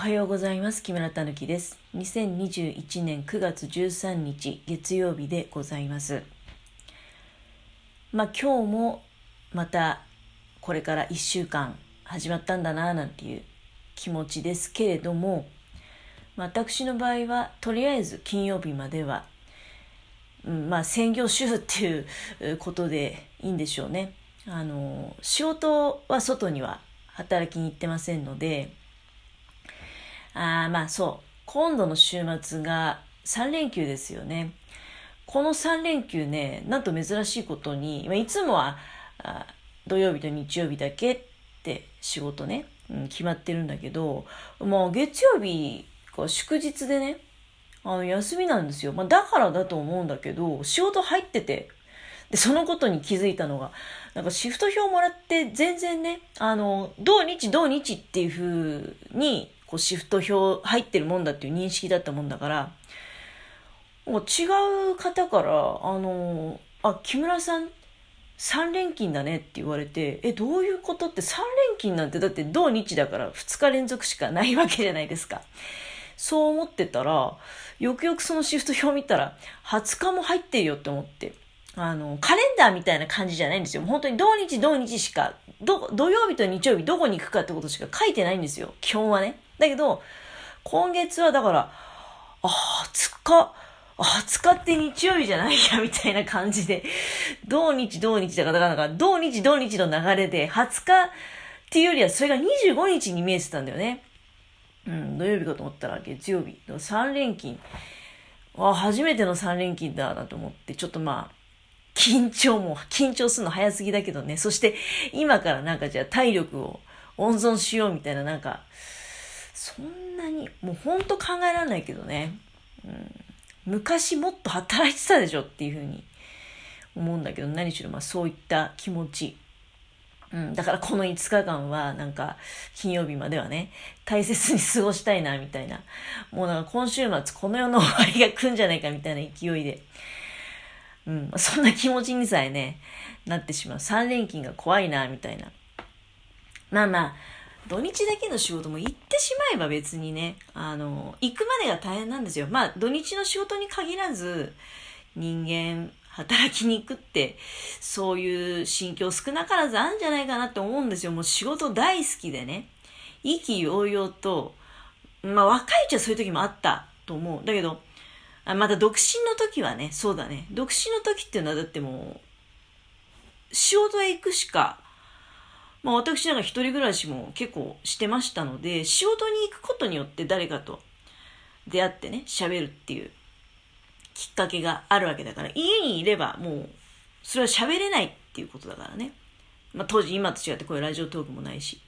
はようございます。木村たぬきです。2021年9月13日月曜日でございます。まあ今日もまたこれから1週間始まったんだなぁなんていう気持ちですけれども、私の場合はとりあえず金曜日までは、うん、まあ専業主婦っていうことでいいんでしょうね。あの、仕事は外には働きに行ってませんので、あまあそう、今度の週末が3連休ですよね。この3連休ね、なんと珍しいことに、いつもは土曜日と日曜日だけって仕事ね、うん、決まってるんだけど、もう月曜日、祝日でね、あの休みなんですよ。まあ、だからだと思うんだけど、仕事入ってて、で、そのことに気づいたのが、なんかシフト表もらって全然ね、あの、土日土日っていう風にこうシフト表入ってるもんだっていう認識だったもんだから、もう違う方から、あの、あ、木村さん3連勤だねって言われて、え、どういうことって3連勤なんてだって土日だから2日連続しかないわけじゃないですか。そう思ってたら、よくよくそのシフト表見たら、20日も入ってるよって思って。あの、カレンダーみたいな感じじゃないんですよ。本当に土日土日しか、ど、土曜日と日曜日どこに行くかってことしか書いてないんですよ。基本はね。だけど、今月はだから、あ、20日、20日って日曜日じゃないや、みたいな感じで、土日土日だから、だから、土日土日の流れで、20日っていうよりは、それが25日に見えてたんだよね。うん、土曜日かと思ったら月曜日。3連勤。あ、初めての3連勤だなと思って、ちょっとまあ、緊張も、緊張するの早すぎだけどね。そして、今からなんかじゃあ体力を温存しようみたいな、なんか、そんなに、もうほんと考えられないけどね。うん、昔もっと働いてたでしょっていうふうに思うんだけど、何しろまあそういった気持ち。うん、だからこの5日間はなんか金曜日まではね、大切に過ごしたいなみたいな。もうなんか今週末この世の終わりが来るんじゃないかみたいな勢いで。うん、そんな気持ちにさえね、なってしまう。3連勤が怖いなみたいな。まあまあ、土日だけの仕事も行ってしまえば別にね、あの、行くまでが大変なんですよ。まあ、土日の仕事に限らず、人間、働きに行くって、そういう心境少なからずあるんじゃないかなって思うんですよ。もう仕事大好きでね。意気揚々と、まあ若いうちはそういう時もあったと思う。だけど、また独身の時はね、そうだね。独身の時っていうのはだってもう、仕事へ行くしかまあ私なんか一人暮らしも結構してましたので、仕事に行くことによって誰かと出会ってね、喋るっていうきっかけがあるわけだから、家にいればもう、それは喋れないっていうことだからね。まあ当時今と違ってこういうラジオトークもないし。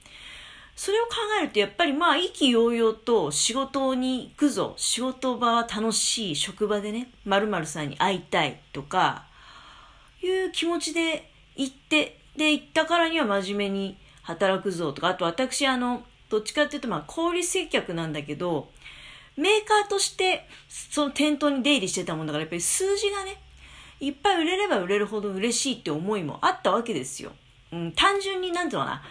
それを考えるとやっぱりまあ意気揚々と仕事に行くぞ、仕事場は楽しい、職場でね、〇〇さんに会いたいとか、いう気持ちで行ってで、行ったからには真面目に働くぞとか、あと私、あの、どっちかっていうと、まあ、小売接客なんだけど、メーカーとして、その店頭に出入りしてたもんだから、やっぱり数字がね、いっぱい売れれば売れるほど嬉しいって思いもあったわけですよ。うん、単純になんていうのかな、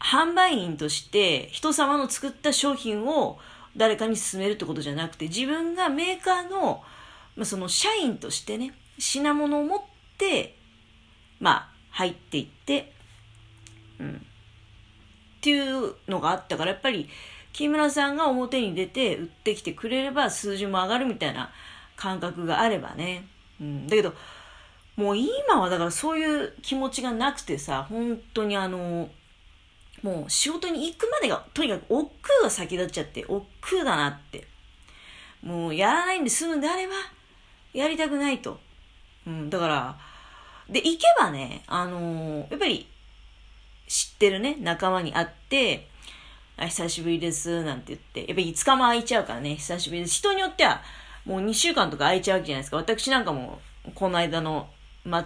販売員として人様の作った商品を誰かに勧めるってことじゃなくて、自分がメーカーの、まあ、その社員としてね、品物を持って、まあ、入っていって、うん。っていうのがあったから、やっぱり、木村さんが表に出て売ってきてくれれば数字も上がるみたいな感覚があればね。うん。だけど、もう今はだからそういう気持ちがなくてさ、本当にあの、もう仕事に行くまでが、とにかく億劫が先立っちゃって、億劫だなって。もうやらないんで済むんであれば、やりたくないと。うん、だから、で、行けばね、あのー、やっぱり、知ってるね、仲間に会って、あ、久しぶりです、なんて言って、やっぱり5日も空いちゃうからね、久しぶりです。人によっては、もう2週間とか空いちゃうわけじゃないですか。私なんかも、この間の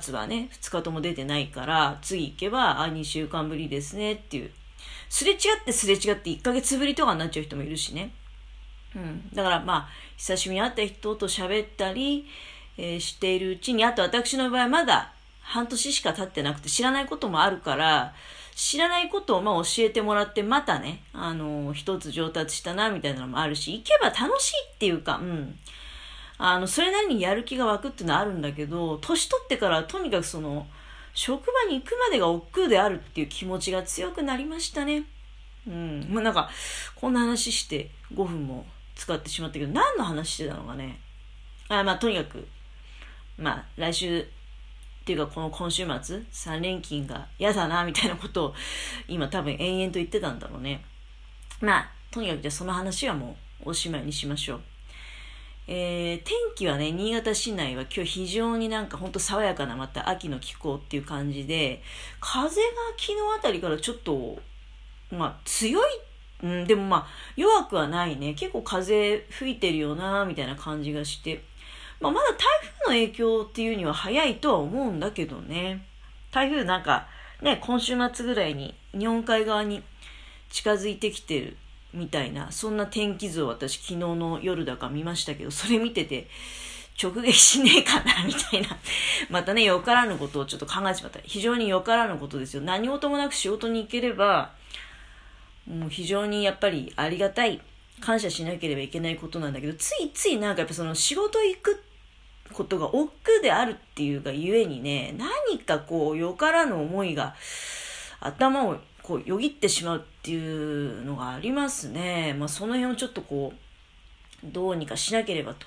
末はね、2日とも出てないから、次行けば、あ、2週間ぶりですね、っていう。すれ違ってすれ違って1ヶ月ぶりとかになっちゃう人もいるしね。うん。だからまあ、久しぶりに会った人と喋ったり、えー、しているうちに、あと私の場合まだ半年しか経ってなくて知らないこともあるから、知らないことをまあ教えてもらって、またね、あの、一つ上達したな、みたいなのもあるし、行けば楽しいっていうか、うん。あの、それなりにやる気が湧くっていうのはあるんだけど、年取ってからとにかくその、職場に行くまでが億劫であるっていう気持ちが強くなりましたね。うん。まあなんか、こんな話して5分も使ってしまったけど、何の話してたのかね。あまあとにかく、まあ来週ていうかこの今週末、3連勤が嫌だな、みたいなことを今多分延々と言ってたんだろうね。まあ、とにかくじゃあその話はもうおしまいにしましょう。えー、天気はね、新潟市内は今日非常になんかほんと爽やかなまた秋の気候っていう感じで、風が昨日あたりからちょっと、まあ強い、うん、でもまあ弱くはないね。結構風吹いてるよな、みたいな感じがして。まあまだ台風の影響っていうには早いとは思うんだけどね。台風なんかね、今週末ぐらいに日本海側に近づいてきてるみたいな、そんな天気図を私昨日の夜だか見ましたけど、それ見てて、直撃しねえかな、みたいな。またね、よからぬことをちょっと考えてしまった。非常によからぬことですよ。何事もなく仕事に行ければ、もう非常にやっぱりありがたい、感謝しなければいけないことなんだけど、ついついなんかやっぱその仕事行くことが億劫であるっていうがゆえにね、何かこう、よからぬ思いが頭をこうよぎってしまうっていうのがありますね。まあ、その辺をちょっとこう、どうにかしなければと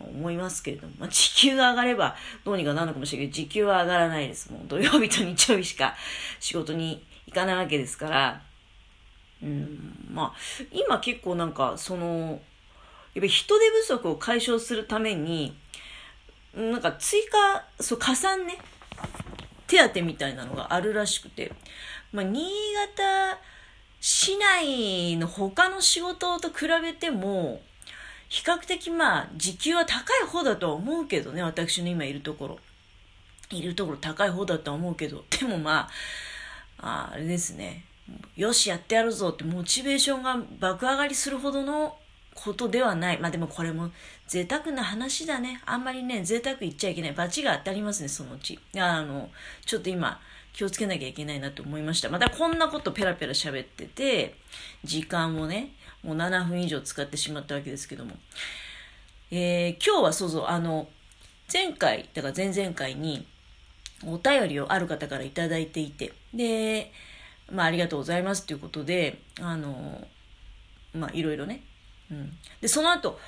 思いますけれども、まあ、時給が上がればどうにかなるのかもしれないけど、時給は上がらないです。もう土曜日と日曜日しか仕事に行かないわけですから、うん、まあ、今結構なんか、その、やっぱ人手不足を解消するために、なんか追加、そう、加算ね、手当みたいなのがあるらしくて、まあ、新潟市内の他の仕事と比べても、比較的まあ、時給は高い方だとは思うけどね、私の今いるところ。いるところ高い方だとは思うけど、でもまあ、あれですね。よし、やってやるぞってモチベーションが爆上がりするほどのことではない。まあでもこれも贅沢な話だね。あんまりね、贅沢言っちゃいけない。罰が当たりますね、そのうち。あの、ちょっと今、気をつけなきゃいけないなと思いました。またこんなことペラペラ喋ってて、時間をね、もう7分以上使ってしまったわけですけども。えー、今日はそうそう、あの、前回、だから前々回にお便りをある方から頂いていて、で、まあありがとうございますということで、あの、まあいろいろね。うん。で、その後、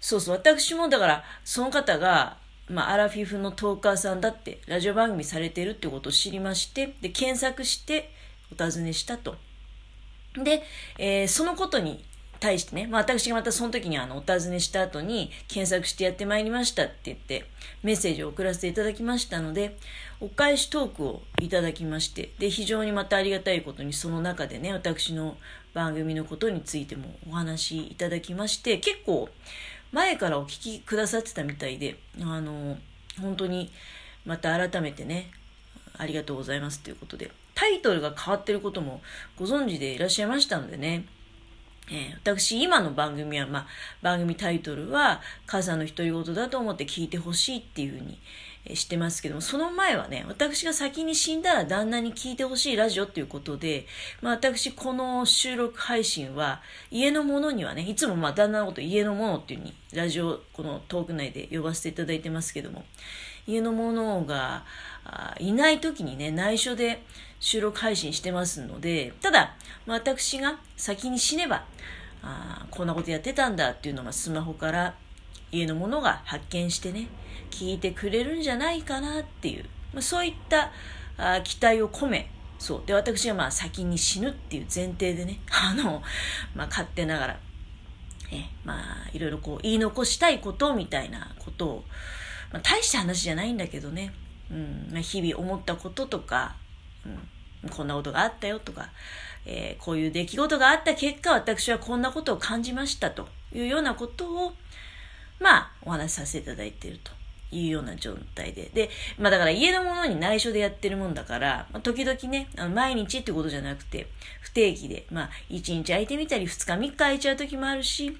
そうそう、私もだから、その方が、まあ、アラフィフのトーカーさんだってラジオ番組されてるってことを知りましてで検索してお尋ねしたとで、えー、そのことに対してね、まあ、私がまたその時にあのお尋ねした後に検索してやってまいりましたって言ってメッセージを送らせていただきましたのでお返しトークをいただきましてで非常にまたありがたいことにその中でね私の番組のことについてもお話しいただきまして結構前からお聞きくださってたみたいで、あの、本当にまた改めてね、ありがとうございますということで、タイトルが変わってることもご存知でいらっしゃいましたのでね、えー、私、今の番組は、まあ、番組タイトルは、母さんの独り言だと思って聞いてほしいっていうふうに、してますけども、その前はね、私が先に死んだら旦那に聞いてほしいラジオっていうことで、まあ私この収録配信は家のものにはね、いつもまあ旦那のこと家のものっていうふうにラジオ、このトーク内で呼ばせていただいてますけども、家のものがいない時にね、内緒で収録配信してますので、ただ、私が先に死ねば、あこんなことやってたんだっていうのがスマホから家のものが発見してね、聞いてくれるんじゃないかなっていう、まあ、そういったあ期待を込め、そう。で、私はまあ先に死ぬっていう前提でね、あの、まあ勝手ながら、え、まあいろいろこう言い残したいことみたいなことを、まあ大した話じゃないんだけどね、うん、まあ、日々思ったこととか、こんなことがあったよとか、えー、こういう出来事があった結果、私はこんなことを感じましたというようなことを、まあ、お話しさせていただいていると。いうような状態で。で、まあだから家のものに内緒でやってるもんだから、まあ、時々ね、あの毎日ってことじゃなくて、不定期で、まあ1日空いてみたり、2日3日空いちゃう時もあるし、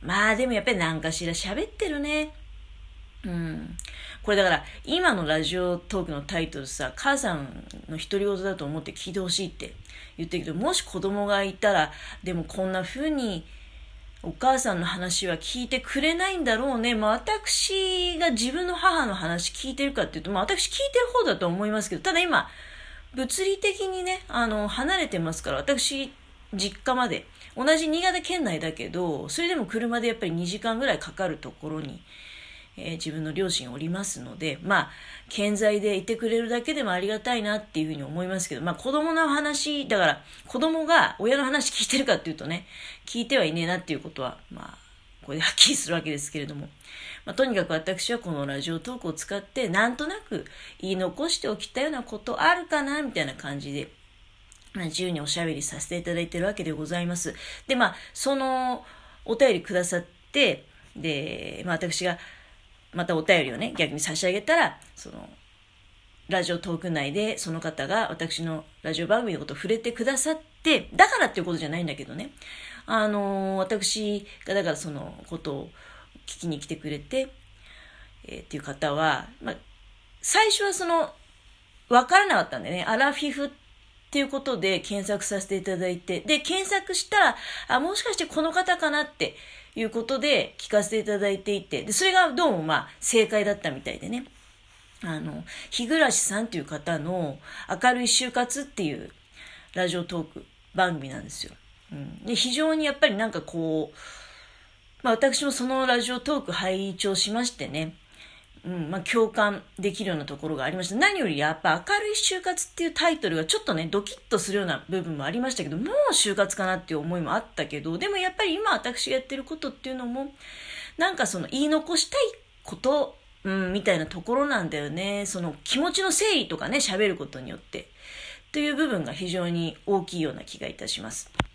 まあでもやっぱり何かしら喋ってるね。うん。これだから、今のラジオトークのタイトルさ、母さんの独り言だと思って聞いてほしいって言ってるけど、もし子供がいたら、でもこんな風に、お母さんの話は聞いてくれないんだろうね。まあ私が自分の母の話聞いてるかっていうと、まあ私聞いてる方だと思いますけど、ただ今、物理的にね、あの、離れてますから、私、実家まで、同じ新潟県内だけど、それでも車でやっぱり2時間ぐらいかかるところに、えー、自分の両親おりますので、まあ、健在でいてくれるだけでもありがたいなっていうふうに思いますけど、まあ子供の話、だから子供が親の話聞いてるかっていうとね、聞いてはいねえなっていうことは、まあ、これではっきりするわけですけれども、まあ、とにかく私はこのラジオトークを使ってなんとなく言い残しておきたようなことあるかなみたいな感じで、まあ、自由におしゃべりさせていただいてるわけでございます。で、まあ、そのお便りくださって、で、まあ、私がまたお便りをね、逆に差し上げたら、その、ラジオトーク内でその方が私のラジオ番組のことを触れてくださって、だからっていうことじゃないんだけどね。あのー、私がだからそのことを聞きに来てくれて、えー、っていう方は、まあ、最初はその、わからなかったんでね、アラフィフっていうことで検索させていただいて、で、検索したら、あ、もしかしてこの方かなっていうことで聞かせていただいていて、で、それがどうもまあ正解だったみたいでね。あの、日暮さんっていう方の明るい就活っていうラジオトーク番組なんですよ。うん、で非常にやっぱりなんかこう、まあ私もそのラジオトーク拝聴しましてね、うんまあ、共感できるようなところがありました。何よりやっぱ明るい就活っていうタイトルがちょっとね、ドキッとするような部分もありましたけど、もう就活かなっていう思いもあったけど、でもやっぱり今私がやってることっていうのも、なんかその言い残したいこと、うん、みたいなところなんだよね。その気持ちの整理とかね、喋ることによって。という部分が非常に大きいような気がいたします。